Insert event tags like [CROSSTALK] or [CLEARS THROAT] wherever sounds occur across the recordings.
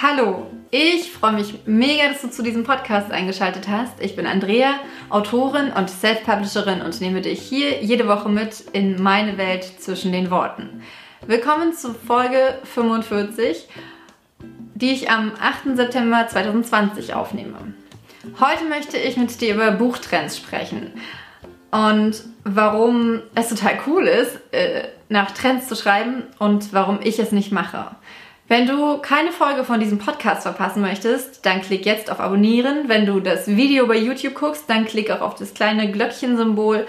Hallo, ich freue mich mega, dass du zu diesem Podcast eingeschaltet hast. Ich bin Andrea, Autorin und Self-Publisherin und nehme dich hier jede Woche mit in meine Welt zwischen den Worten. Willkommen zu Folge 45, die ich am 8. September 2020 aufnehme. Heute möchte ich mit dir über Buchtrends sprechen und warum es total cool ist, äh, nach Trends zu schreiben und warum ich es nicht mache. Wenn du keine Folge von diesem Podcast verpassen möchtest, dann klick jetzt auf Abonnieren. Wenn du das Video bei YouTube guckst, dann klick auch auf das kleine Glöckchensymbol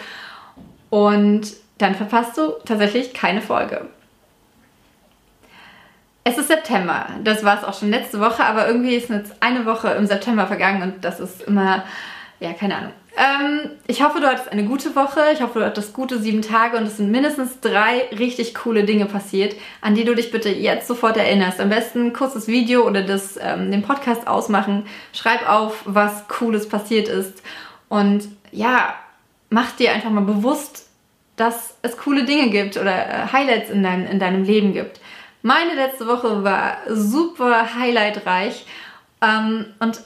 und dann verpasst du tatsächlich keine Folge. Es ist September. Das war es auch schon letzte Woche, aber irgendwie ist jetzt eine Woche im September vergangen und das ist immer, ja, keine Ahnung. Ähm, ich hoffe, du hattest eine gute Woche. Ich hoffe, du hattest gute sieben Tage und es sind mindestens drei richtig coole Dinge passiert, an die du dich bitte jetzt sofort erinnerst. Am besten ein kurzes Video oder das, ähm, den Podcast ausmachen. Schreib auf, was Cooles passiert ist. Und ja, mach dir einfach mal bewusst, dass es coole Dinge gibt oder äh, Highlights in, dein, in deinem Leben gibt. Meine letzte Woche war super highlightreich. Ähm, und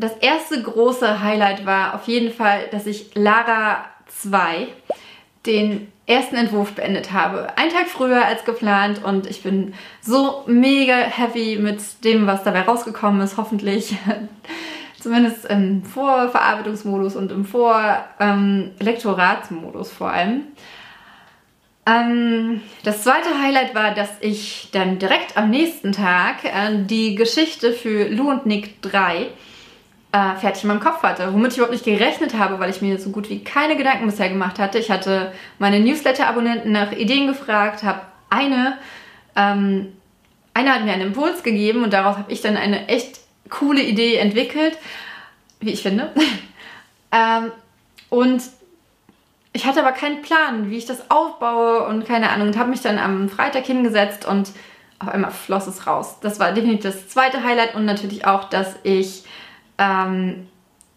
das erste große Highlight war auf jeden Fall, dass ich Lara 2 den ersten Entwurf beendet habe. Ein Tag früher als geplant und ich bin so mega happy mit dem, was dabei rausgekommen ist, hoffentlich. [LAUGHS] Zumindest im Vorverarbeitungsmodus und im Vorlektoratsmodus ähm, vor allem. Ähm, das zweite Highlight war, dass ich dann direkt am nächsten Tag äh, die Geschichte für Lou und Nick 3 äh, fertig in meinem Kopf hatte, womit ich überhaupt nicht gerechnet habe, weil ich mir so gut wie keine Gedanken bisher gemacht hatte. Ich hatte meine Newsletter-Abonnenten nach Ideen gefragt, habe eine, ähm, eine hat mir einen Impuls gegeben und daraus habe ich dann eine echt coole Idee entwickelt, wie ich finde. [LAUGHS] ähm, und ich hatte aber keinen Plan, wie ich das aufbaue und keine Ahnung und habe mich dann am Freitag hingesetzt und auf einmal floss es raus. Das war definitiv das zweite Highlight und natürlich auch, dass ich ähm,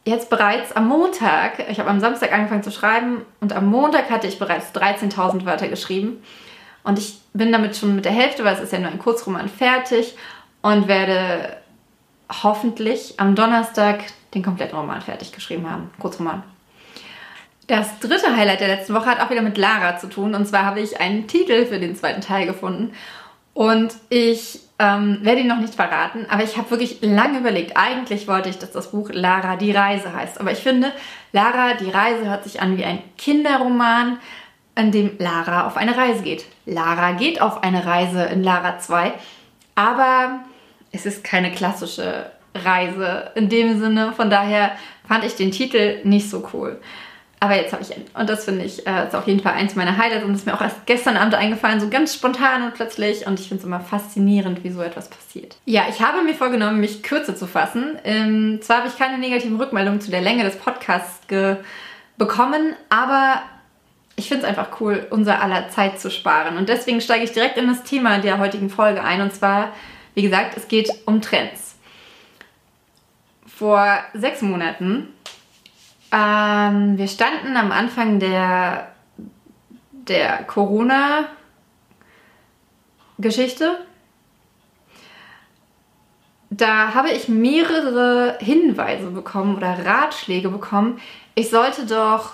jetzt bereits am Montag, ich habe am Samstag angefangen zu schreiben und am Montag hatte ich bereits 13.000 Wörter geschrieben. Und ich bin damit schon mit der Hälfte, weil es ist ja nur ein Kurzroman, fertig und werde hoffentlich am Donnerstag den kompletten Roman fertig geschrieben haben. Kurzroman. Das dritte Highlight der letzten Woche hat auch wieder mit Lara zu tun. Und zwar habe ich einen Titel für den zweiten Teil gefunden. Und ich ähm, werde ihn noch nicht verraten, aber ich habe wirklich lange überlegt. Eigentlich wollte ich, dass das Buch Lara die Reise heißt. Aber ich finde, Lara die Reise hört sich an wie ein Kinderroman, in dem Lara auf eine Reise geht. Lara geht auf eine Reise in Lara 2, aber es ist keine klassische Reise in dem Sinne. Von daher fand ich den Titel nicht so cool. Aber jetzt habe ich ihn. Und das finde ich äh, ist auf jeden Fall eins meiner Highlights und ist mir auch erst gestern Abend eingefallen, so ganz spontan und plötzlich. Und ich finde es immer faszinierend, wie so etwas passiert. Ja, ich habe mir vorgenommen, mich kürzer zu fassen. Ähm, zwar habe ich keine negativen Rückmeldungen zu der Länge des Podcasts bekommen, aber ich finde es einfach cool, unser aller Zeit zu sparen. Und deswegen steige ich direkt in das Thema der heutigen Folge ein. Und zwar, wie gesagt, es geht um Trends. Vor sechs Monaten ähm, wir standen am Anfang der, der Corona-Geschichte. Da habe ich mehrere Hinweise bekommen oder Ratschläge bekommen. Ich sollte doch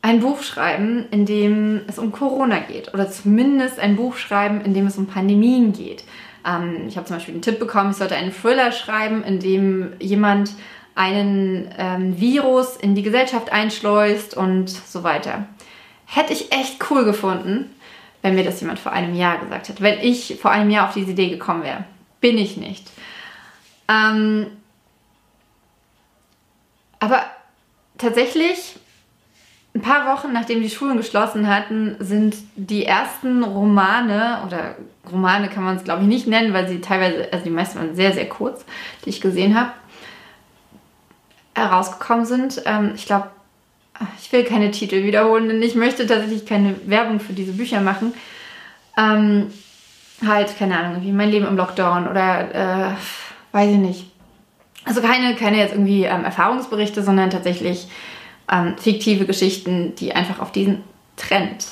ein Buch schreiben, in dem es um Corona geht. Oder zumindest ein Buch schreiben, in dem es um Pandemien geht. Ähm, ich habe zum Beispiel einen Tipp bekommen, ich sollte einen Thriller schreiben, in dem jemand einen ähm, Virus in die Gesellschaft einschleust und so weiter. Hätte ich echt cool gefunden, wenn mir das jemand vor einem Jahr gesagt hätte. Wenn ich vor einem Jahr auf diese Idee gekommen wäre. Bin ich nicht. Ähm, aber tatsächlich, ein paar Wochen nachdem die Schulen geschlossen hatten, sind die ersten Romane, oder Romane kann man es glaube ich nicht nennen, weil sie teilweise, also die meisten waren sehr, sehr kurz, die ich gesehen habe, herausgekommen sind. Ähm, ich glaube, ich will keine Titel wiederholen, denn ich möchte tatsächlich keine Werbung für diese Bücher machen. Ähm, halt, keine Ahnung, wie mein Leben im Lockdown oder äh, weiß ich nicht. Also keine, keine jetzt irgendwie ähm, Erfahrungsberichte, sondern tatsächlich ähm, fiktive Geschichten, die einfach auf diesen Trend,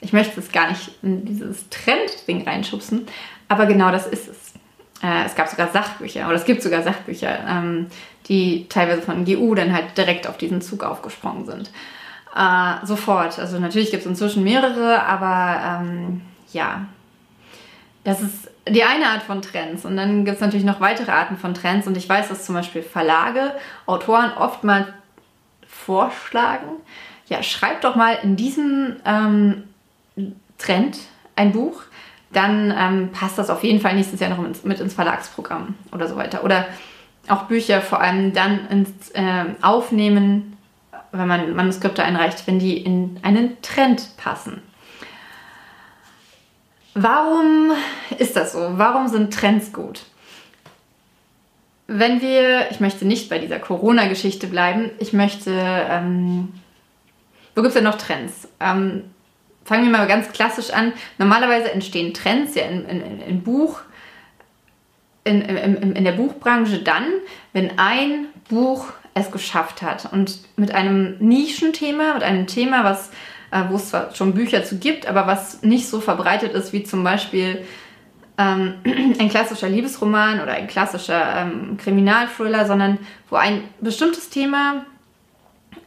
ich möchte es gar nicht in dieses Trend-Ding reinschubsen, aber genau das ist es. äh, es gab sogar Sachbücher, oder es gibt sogar Sachbücher, ähm, die teilweise von GU dann halt direkt auf diesen Zug aufgesprungen sind. Äh, sofort. Also natürlich gibt es inzwischen mehrere, aber ähm, ja, das ist die eine Art von Trends. Und dann gibt es natürlich noch weitere Arten von Trends. Und ich weiß, dass zum Beispiel Verlage, Autoren oftmals vorschlagen, ja, schreibt doch mal in diesem ähm, Trend ein Buch, dann ähm, passt das auf jeden Fall nächstes Jahr noch mit, ins Verlagsprogramm oder so weiter. Oder auch Bücher vor allem dann ins äh, Aufnehmen, wenn man Manuskripte einreicht, wenn die in einen Trend passen. Warum ist das so? Warum sind Trends gut? Wenn wir, ich möchte nicht bei dieser Corona-Geschichte bleiben, ich möchte, ähm, wo gibt es denn noch Trends? Ähm, fangen wir mal ganz klassisch an. Normalerweise entstehen Trends ja in, in, in Buch, in, in, in der Buchbranche dann, wenn ein Buch es geschafft hat und mit einem Nischenthema, mit einem Thema, was äh, wo es zwar schon Bücher zu gibt, aber was nicht so verbreitet ist wie zum Beispiel ähm, [CLEARS THROAT] ein klassischer Liebesroman oder ein klassischer ähm, Kriminalthriller, sondern wo ein bestimmtes Thema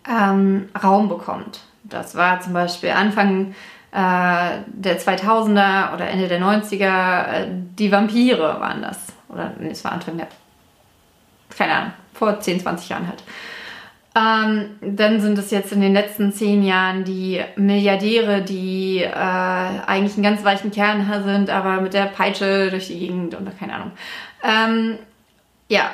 ähm, Raum bekommt. Das war zum Beispiel Anfang äh, der 2000er oder Ende der 90er, äh, die Vampire waren das. Oder nee, es war Anfang der, keine Ahnung, vor 10, 20 Jahren halt. Ähm, dann sind es jetzt in den letzten zehn Jahren die Milliardäre, die äh, eigentlich einen ganz weichen Kern sind, aber mit der Peitsche durch die Gegend und keine Ahnung. Ähm, ja,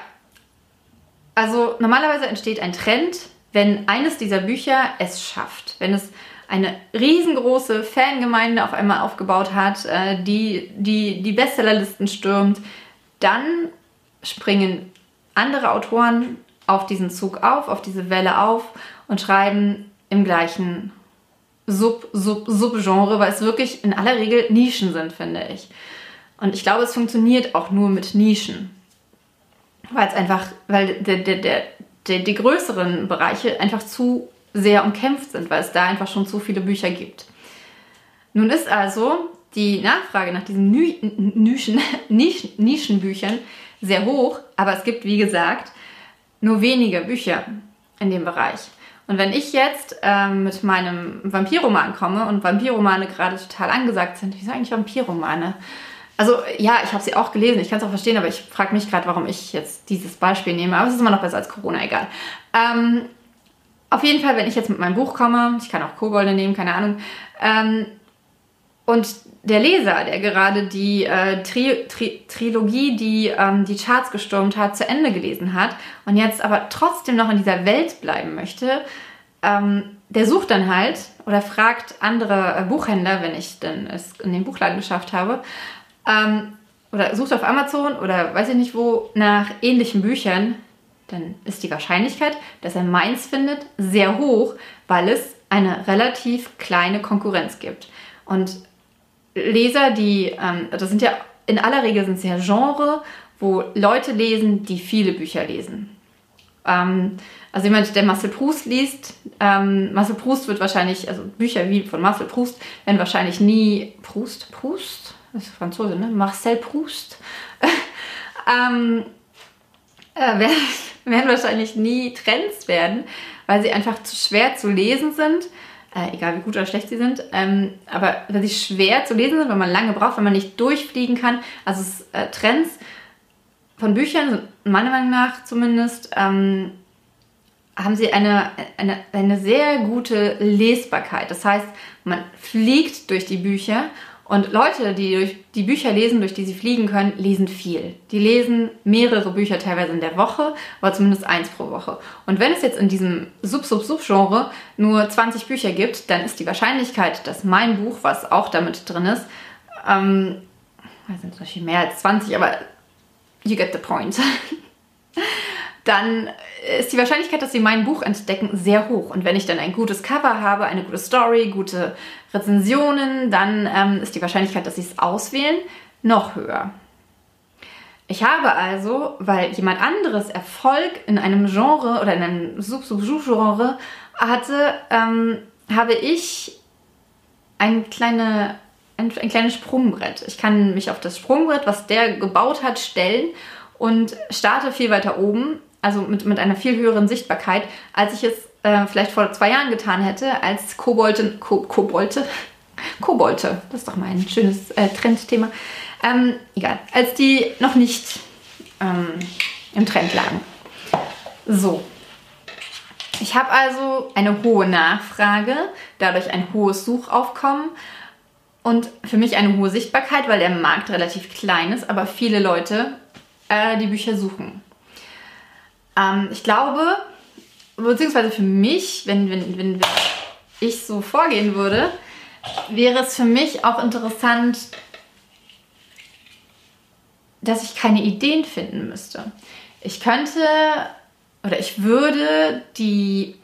also normalerweise entsteht ein Trend, wenn eines dieser Bücher es schafft, wenn es eine riesengroße Fangemeinde auf einmal aufgebaut hat, äh, die, die die Bestsellerlisten stürmt, dann springen andere Autoren auf diesen Zug auf, auf diese Welle auf und schreiben im gleichen Sub, Sub, Subgenre, weil es wirklich in aller Regel Nischen sind, finde ich. Und ich glaube, es funktioniert auch nur mit Nischen. Weil es einfach, weil der, der, der, der, die größeren Bereiche einfach zu sehr umkämpft sind, weil es da einfach schon zu viele Bücher gibt. Nun ist also die Nachfrage nach diesen Nischen, [LAUGHS] Nischen, Nischenbüchern sehr hoch, aber es gibt, wie gesagt, nur wenige Bücher in dem Bereich. Und wenn ich jetzt ähm, mit meinem Vampirroman komme und Vampirromane gerade total angesagt sind, wie sind eigentlich Vampirromane? Also ja, ich habe sie auch gelesen, ich kann es auch verstehen, aber ich frage mich gerade, warum ich jetzt dieses Beispiel nehme. Aber es ist immer noch besser als Corona, egal. Ähm, auf jeden Fall, wenn ich jetzt mit meinem Buch komme, ich kann auch Kobolde nehmen, keine Ahnung, ähm, und der Leser, der gerade die äh, Tri Tri Trilogie, die ähm, die Charts gestürmt hat, zu Ende gelesen hat und jetzt aber trotzdem noch in dieser Welt bleiben möchte, ähm, der sucht dann halt oder fragt andere äh, Buchhändler, wenn ich dann es in den Buchladen geschafft habe, ähm, oder sucht auf Amazon oder weiß ich nicht wo nach ähnlichen Büchern, dann ist die Wahrscheinlichkeit, dass er meins findet, sehr hoch, weil es eine relativ kleine Konkurrenz gibt. Und Leser, die, ähm, das sind ja in aller Regel sind es ja Genre, wo Leute lesen, die viele Bücher lesen. Ähm, also jemand, der Marcel Proust liest, ähm, Marcel Proust wird wahrscheinlich, also Bücher wie von Marcel Proust werden wahrscheinlich nie Proust, Proust, das ist Franzose, ne? Marcel Proust, [LAUGHS] ähm, äh, werden, [LAUGHS] werden wahrscheinlich nie Trends werden, weil sie einfach zu schwer zu lesen sind äh, egal wie gut oder schlecht sie sind, ähm, aber weil sie schwer zu lesen sind, weil man lange braucht, weil man nicht durchfliegen kann. Also äh, Trends von Büchern meiner Meinung nach zumindest ähm, haben sie eine, eine, eine sehr gute Lesbarkeit. Das heißt, man fliegt durch die Bücher und Leute, die durch die Bücher lesen, durch die sie fliegen können, lesen viel. Die lesen mehrere Bücher teilweise in der Woche, aber zumindest eins pro Woche. Und wenn es jetzt in diesem Sub-Sub-Sub-Genre nur 20 Bücher gibt, dann ist die Wahrscheinlichkeit, dass mein Buch, was auch damit drin ist, ähm, sind natürlich mehr als 20, aber you get the point. [LAUGHS] dann ist die Wahrscheinlichkeit, dass sie mein Buch entdecken, sehr hoch. Und wenn ich dann ein gutes Cover habe, eine gute Story, gute Rezensionen, dann ähm, ist die Wahrscheinlichkeit, dass sie es auswählen, noch höher. Ich habe also, weil jemand anderes Erfolg in einem Genre oder in einem Sub-Sub-Genre hatte, ähm, habe ich eine kleine ein, ein kleines Sprungbrett. Ich kann mich auf das Sprungbrett, was der gebaut hat, stellen und starte viel weiter oben, also mit, mit einer viel höheren Sichtbarkeit, als ich es äh, vielleicht vor zwei Jahren getan hätte, als Kobolte, Ko, Kobolte, [LAUGHS] Kobolte, das ist doch mal ein schönes äh, Trendthema, ähm, egal, als die noch nicht ähm, im Trend lagen. So. Ich habe also eine hohe Nachfrage, dadurch ein hohes Suchaufkommen und für mich eine hohe Sichtbarkeit, weil der Markt relativ klein ist, aber viele Leute äh, die Bücher suchen. Ähm, ich glaube, beziehungsweise für mich, wenn, wenn, wenn ich so vorgehen würde, wäre es für mich auch interessant, dass ich keine Ideen finden müsste. Ich könnte oder ich würde die,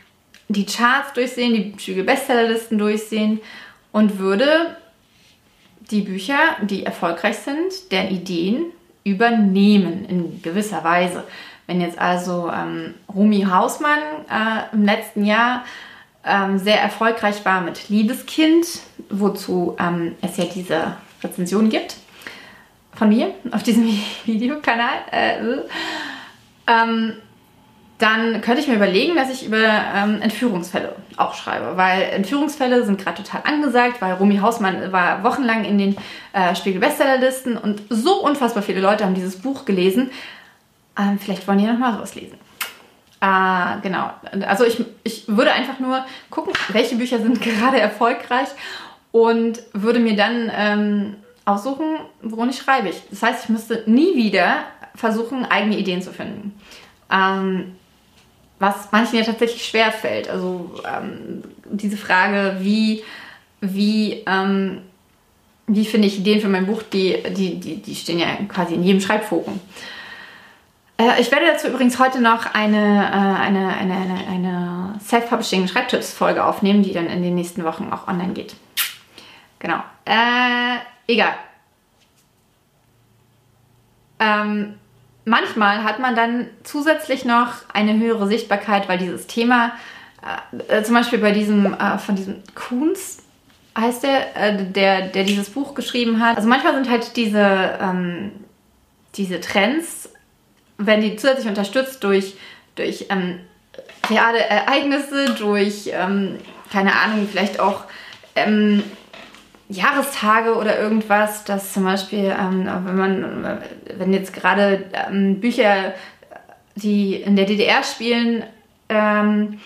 die Charts durchsehen, die Spiegel Bestsellerlisten durchsehen und würde die Bücher, die erfolgreich sind, deren Ideen übernehmen in gewisser Weise. Wenn jetzt also ähm, Rumi Hausmann äh, im letzten Jahr ähm, sehr erfolgreich war mit Liebeskind, wozu ähm, es ja diese Rezension gibt von mir auf diesem [LAUGHS] Videokanal, äh, ähm, dann könnte ich mir überlegen, dass ich über ähm, Entführungsfälle auch schreibe, weil Entführungsfälle sind gerade total angesagt, weil Romy Hausmann war wochenlang in den äh, Spiegel-Bestsellerlisten und so unfassbar viele Leute haben dieses Buch gelesen. Ähm, vielleicht wollen die nochmal sowas lesen. Äh, genau, also ich, ich würde einfach nur gucken, welche Bücher sind [LAUGHS] gerade erfolgreich und würde mir dann ähm, aussuchen, worum ich schreibe. Ich. Das heißt, ich müsste nie wieder versuchen, eigene Ideen zu finden. Ähm, was manchen ja tatsächlich schwer fällt. Also ähm, diese Frage, wie, wie, ähm, wie finde ich Ideen für mein Buch, die, die, die, die stehen ja quasi in jedem Schreibforum. Äh, ich werde dazu übrigens heute noch eine, äh, eine, eine, eine, eine Self-Publishing-Schreibtipps-Folge aufnehmen, die dann in den nächsten Wochen auch online geht. Genau. Äh, egal. Ähm, manchmal hat man dann zusätzlich noch eine höhere Sichtbarkeit, weil dieses Thema, äh, äh, zum Beispiel bei diesem, äh, von diesem Kunz, heißt der, äh, der, der dieses Buch geschrieben hat. Also manchmal sind halt diese, ähm, diese Trends, wenn die zusätzlich unterstützt durch, durch ähm, reale Ereignisse, durch, ähm, keine Ahnung, vielleicht auch ähm, Jahrestage oder irgendwas, dass zum Beispiel, ähm, wenn man, wenn jetzt gerade ähm, Bücher, die in der DDR spielen, ähm,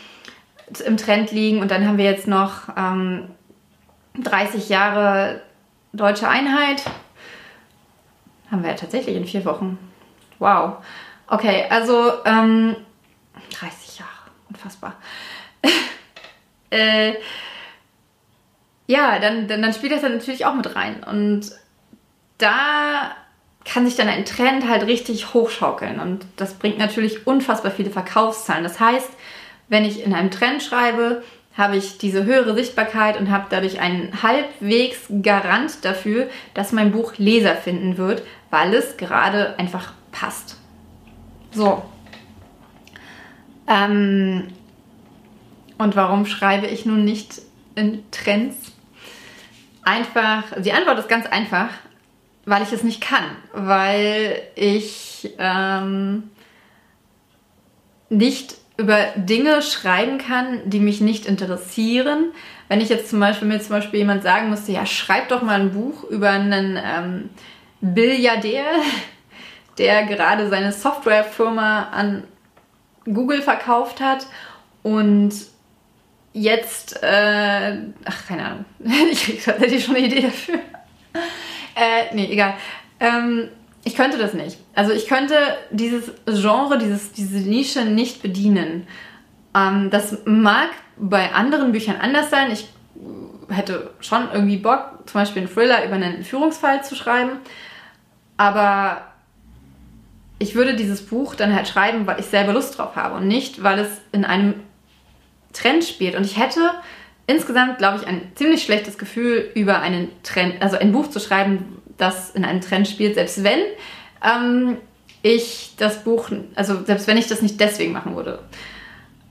im Trend liegen und dann haben wir jetzt noch 30 ähm, Jahre deutsche Einheit. Haben wir ja tatsächlich in vier Wochen. Wow. Okay, also 30 ähm, Jahre, unfassbar. [LAUGHS] äh, ja, dann, dann, dann spielt das dann natürlich auch mit rein. Und da kann sich dann ein Trend halt richtig hochschaukeln. Und das bringt natürlich unfassbar viele Verkaufszahlen. Das heißt, wenn ich in einem Trend schreibe, habe ich diese höhere Sichtbarkeit und habe dadurch einen halbwegs Garant dafür, dass mein Buch Leser finden wird, weil es gerade einfach passt. So. Ähm, und warum schreibe ich nun nicht in Trends? Einfach, die Antwort ist ganz einfach, weil ich es nicht kann, weil ich ähm, nicht über Dinge schreiben kann, die mich nicht interessieren. Wenn ich jetzt zum Beispiel mir zum Beispiel jemand sagen müsste, ja, schreib doch mal ein Buch über einen ähm, Billiardär, der gerade seine Softwarefirma an Google verkauft hat und jetzt, äh, ach, keine Ahnung, [LAUGHS] ich krieg tatsächlich schon eine Idee dafür. [LAUGHS] äh, nee, egal. Ähm, ich könnte das nicht. Also ich könnte dieses Genre, dieses, diese Nische nicht bedienen. Ähm, das mag bei anderen Büchern anders sein. Ich hätte schon irgendwie Bock, zum Beispiel einen Thriller über einen Führungsfall zu schreiben. Aber ich würde dieses Buch dann halt schreiben, weil ich selber Lust drauf habe und nicht, weil es in einem Trend spielt. Und ich hätte insgesamt, glaube ich, ein ziemlich schlechtes Gefühl über einen Trend, also ein Buch zu schreiben, das in einem Trend spielt, selbst wenn ähm, ich das Buch, also selbst wenn ich das nicht deswegen machen würde.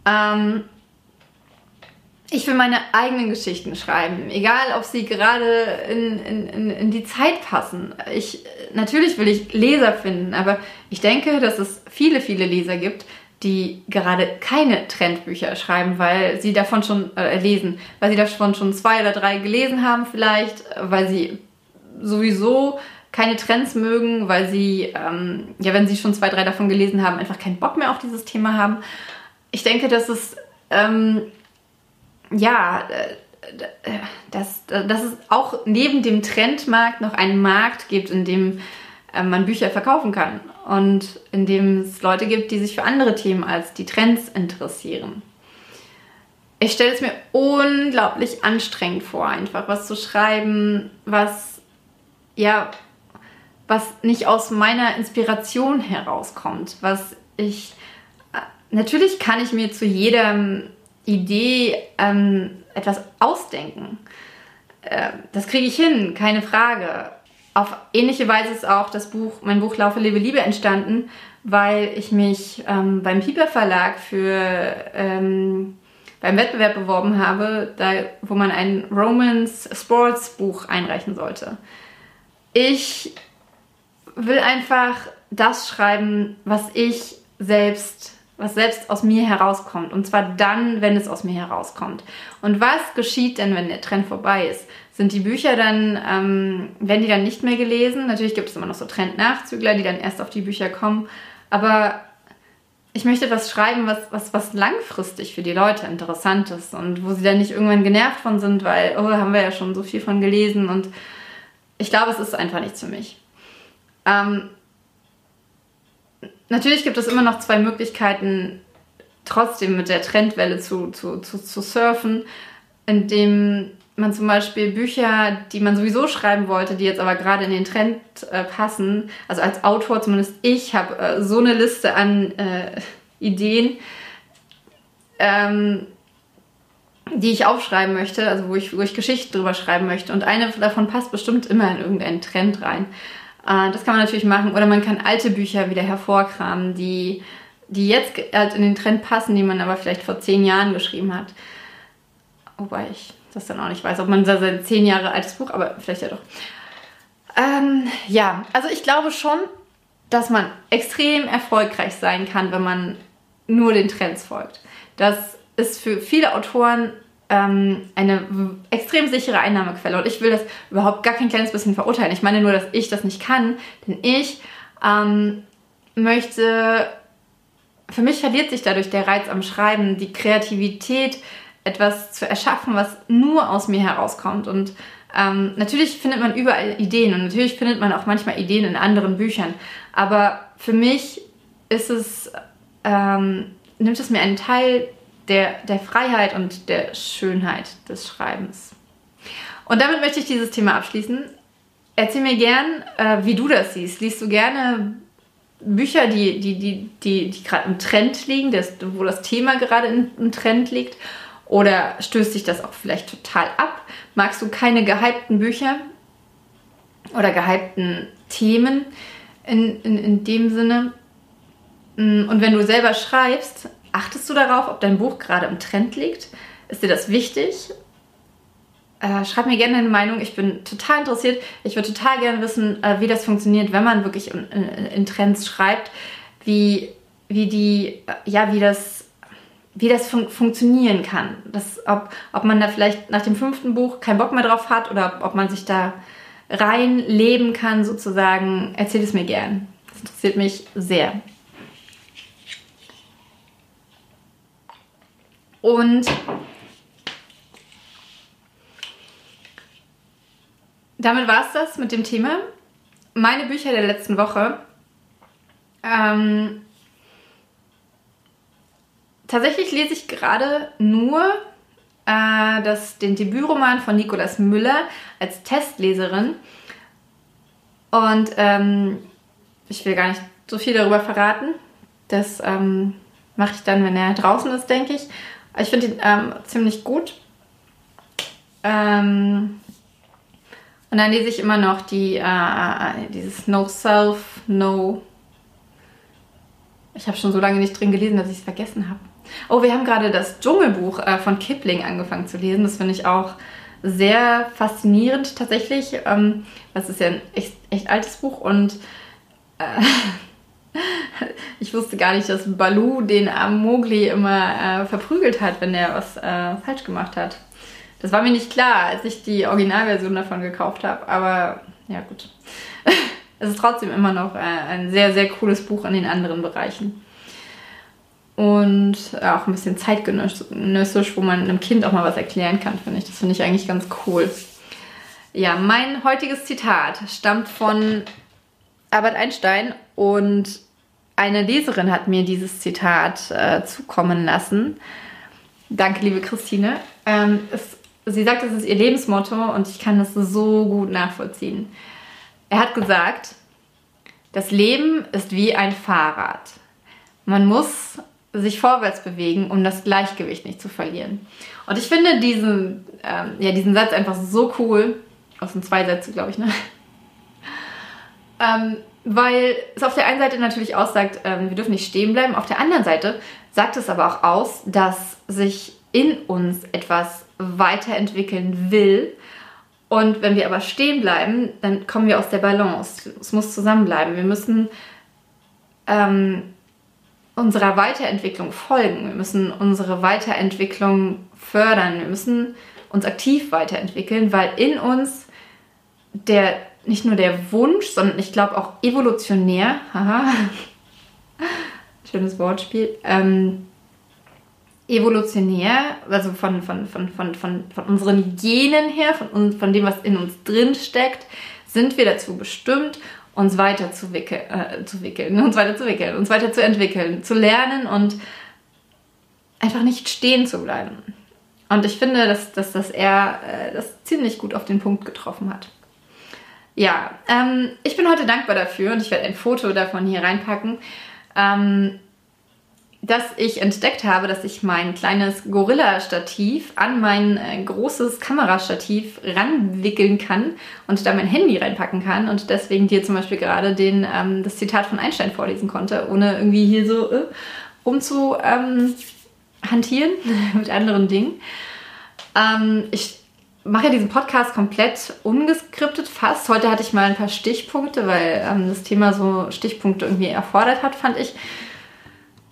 Ähm, ich will meine eigenen Geschichten schreiben, egal ob sie gerade in, in, in die Zeit passen. Ich, natürlich will ich Leser finden, aber ich denke, dass es viele, viele Leser gibt, die gerade keine Trendbücher schreiben, weil sie davon schon äh, lesen, weil sie davon schon zwei oder drei gelesen haben vielleicht, weil sie sowieso keine Trends mögen, weil sie, ähm, ja, wenn sie schon zwei, drei davon gelesen haben, einfach keinen Bock mehr auf dieses Thema haben. Ich denke, dass es, ähm, ja, äh, dass, dass es auch neben dem Trendmarkt noch einen Markt gibt, in dem äh, man Bücher verkaufen kann und in dem es Leute gibt, die sich für andere Themen als die Trends interessieren. Ich stelle es mir unglaublich anstrengend vor, einfach was zu schreiben, was ja was nicht aus meiner Inspiration herauskommt, was ich natürlich kann ich mir zu jeder Idee ähm, etwas ausdenken. Äh, das kriege ich hin, keine Frage. Auf ähnliche Weise ist auch das Buch, mein Buch Laufe, Lebe, Liebe entstanden, weil ich mich ähm, beim Piper Verlag für ähm, beim Wettbewerb beworben habe, da, wo man ein Romance Sports Buch einreichen sollte. Ich will einfach das schreiben, was ich selbst, was selbst aus mir herauskommt. Und zwar dann, wenn es aus mir herauskommt. Und was geschieht denn, wenn der Trend vorbei ist? Sind die Bücher dann, ähm, werden die dann nicht mehr gelesen? Natürlich gibt es immer noch so Trendnachzügler, die dann erst auf die Bücher kommen. Aber ich möchte etwas schreiben, was, was, was langfristig für die Leute interessant ist und wo sie dann nicht irgendwann genervt von sind, weil, oh, haben wir ja schon so viel von gelesen und ich glaube, es ist einfach nichts für mich. Ähm, natürlich gibt es immer noch zwei Möglichkeiten, trotzdem mit der Trendwelle zu, zu, zu, zu surfen, indem man zum Beispiel Bücher, die man sowieso schreiben wollte, die jetzt aber gerade in den Trend äh, passen, also als Autor zumindest ich habe äh, so eine Liste an äh, Ideen, ähm, die ich aufschreiben möchte, also wo ich, wo ich Geschichten drüber schreiben möchte. Und eine davon passt bestimmt immer in irgendeinen Trend rein. Äh, das kann man natürlich machen. Oder man kann alte Bücher wieder hervorkramen, die, die jetzt halt in den Trend passen, die man aber vielleicht vor zehn Jahren geschrieben hat. Wobei ich das dann auch nicht weiß, ob man da sein zehn Jahre altes Buch, aber vielleicht ja doch. Ähm, ja, also ich glaube schon, dass man extrem erfolgreich sein kann, wenn man nur den Trends folgt. Das ist für viele Autoren ähm, eine extrem sichere Einnahmequelle. Und ich will das überhaupt gar kein kleines bisschen verurteilen. Ich meine nur, dass ich das nicht kann, denn ich ähm, möchte, für mich verliert sich dadurch der Reiz am Schreiben, die Kreativität, etwas zu erschaffen, was nur aus mir herauskommt. Und ähm, natürlich findet man überall Ideen und natürlich findet man auch manchmal Ideen in anderen Büchern. Aber für mich ist es, ähm, nimmt es mir einen Teil der, der Freiheit und der Schönheit des Schreibens. Und damit möchte ich dieses Thema abschließen. Erzähl mir gern, äh, wie du das siehst. Liest du gerne Bücher, die, die, die, die, die gerade im Trend liegen, das, wo das Thema gerade im, Trend liegt? Oder stößt dich das auch vielleicht total ab? Magst du keine gehypten Bücher oder gehypten Themen in, in, in dem Sinne? Mm, und wenn du selber schreibst, Achtest du darauf, ob dein Buch gerade im Trend liegt? Ist dir das wichtig? Äh, schreib mir gerne deine Meinung. Ich bin total interessiert. Ich würde total gerne wissen, äh, wie das funktioniert, wenn man wirklich in, in, in Trends schreibt. Wie, wie die, äh, ja, wie das, wie das fun funktionieren kann. Das, ob, ob man da vielleicht nach dem fünften Buch keinen Bock mehr drauf hat oder ob man sich da reinleben kann, sozusagen. Erzähl es mir gern. Das interessiert mich sehr. Und damit war es das mit dem Thema. Meine Bücher der letzten Woche. Ähm, tatsächlich lese ich gerade nur äh, das, den Debütroman von Nicolas Müller als Testleserin. Und ähm, ich will gar nicht so viel darüber verraten. Das ähm, mache ich dann, wenn er draußen ist, denke ich. Ich finde ihn ähm, ziemlich gut. Ähm, und dann lese ich immer noch die, äh, dieses No Self, No. Ich habe schon so lange nicht drin gelesen, dass ich es vergessen habe. Oh, wir haben gerade das Dschungelbuch äh, von Kipling angefangen zu lesen. Das finde ich auch sehr faszinierend tatsächlich. Ähm, das ist ja ein echt, echt altes Buch und äh, [LAUGHS] [LAUGHS] ich wusste gar nicht, dass Balu den armen Mowgli immer äh, verprügelt hat, wenn er was äh, falsch gemacht hat. Das war mir nicht klar, als ich die Originalversion davon gekauft habe, aber ja gut. [LAUGHS] es ist trotzdem immer noch äh, ein sehr, sehr cooles Buch in den anderen Bereichen. Und auch ein bisschen zeitgenössisch, wo man einem Kind auch mal was erklären kann, finde ich. Das finde ich eigentlich ganz cool. Ja, mein heutiges Zitat stammt von Albert Einstein und eine Leserin hat mir dieses Zitat äh, zukommen lassen. Danke, liebe Christine. Ähm, es, sie sagt, es ist ihr Lebensmotto und ich kann das so gut nachvollziehen. Er hat gesagt, das Leben ist wie ein Fahrrad. Man muss sich vorwärts bewegen, um das Gleichgewicht nicht zu verlieren. Und ich finde diesen, ähm, ja, diesen Satz einfach so cool. Aus den zwei Sätze, glaube ich, ne? [LAUGHS] ähm, weil es auf der einen Seite natürlich aussagt, ähm, wir dürfen nicht stehen bleiben. Auf der anderen Seite sagt es aber auch aus, dass sich in uns etwas weiterentwickeln will. Und wenn wir aber stehen bleiben, dann kommen wir aus der Balance. Es muss zusammenbleiben. Wir müssen ähm, unserer Weiterentwicklung folgen. Wir müssen unsere Weiterentwicklung fördern. Wir müssen uns aktiv weiterentwickeln, weil in uns der nicht nur der Wunsch, sondern ich glaube auch evolutionär, haha, schönes Wortspiel, ähm, evolutionär, also von, von, von, von, von, von unseren Genen her, von, von dem, was in uns drin steckt, sind wir dazu bestimmt, uns weiterzuwickeln, äh, zu wickeln, [LAUGHS] uns weiterzuwickeln, uns weiterzuentwickeln, zu lernen und einfach nicht stehen zu bleiben. Und ich finde, dass, dass, dass er äh, das ziemlich gut auf den Punkt getroffen hat. Ja, ähm, ich bin heute dankbar dafür und ich werde ein Foto davon hier reinpacken, ähm, dass ich entdeckt habe, dass ich mein kleines Gorilla-Stativ an mein äh, großes Kamerastativ ranwickeln kann und da mein Handy reinpacken kann und deswegen dir zum Beispiel gerade den, ähm, das Zitat von Einstein vorlesen konnte, ohne irgendwie hier so äh, rumzu ähm, hantieren [LAUGHS] mit anderen Dingen. Ähm, ich mache ja diesen Podcast komplett ungeskriptet fast. Heute hatte ich mal ein paar Stichpunkte, weil ähm, das Thema so Stichpunkte irgendwie erfordert hat, fand ich.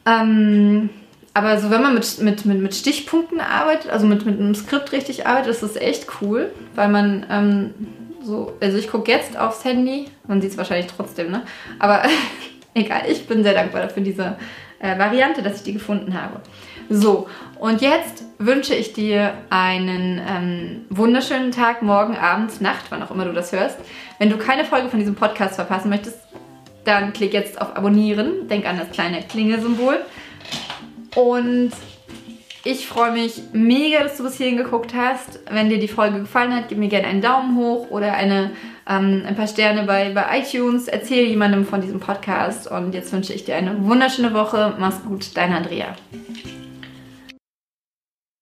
Ähm, aber so wenn man mit, mit, mit, mit Stichpunkten arbeitet, also mit, mit einem Skript richtig arbeitet, ist das echt cool, weil man ähm, so, also ich gucke jetzt aufs Handy, man sieht es wahrscheinlich trotzdem, ne? Aber [LAUGHS] egal, ich bin sehr dankbar für diese äh, Variante, dass ich die gefunden habe. So, und jetzt wünsche ich dir einen ähm, wunderschönen Tag, morgen, Abend, Nacht, wann auch immer du das hörst. Wenn du keine Folge von diesem Podcast verpassen möchtest, dann klick jetzt auf Abonnieren. Denk an das kleine Klingelsymbol. Und ich freue mich mega, dass du bis hierhin geguckt hast. Wenn dir die Folge gefallen hat, gib mir gerne einen Daumen hoch oder eine, ähm, ein paar Sterne bei, bei iTunes. Erzähl jemandem von diesem Podcast. Und jetzt wünsche ich dir eine wunderschöne Woche. Mach's gut, deine Andrea.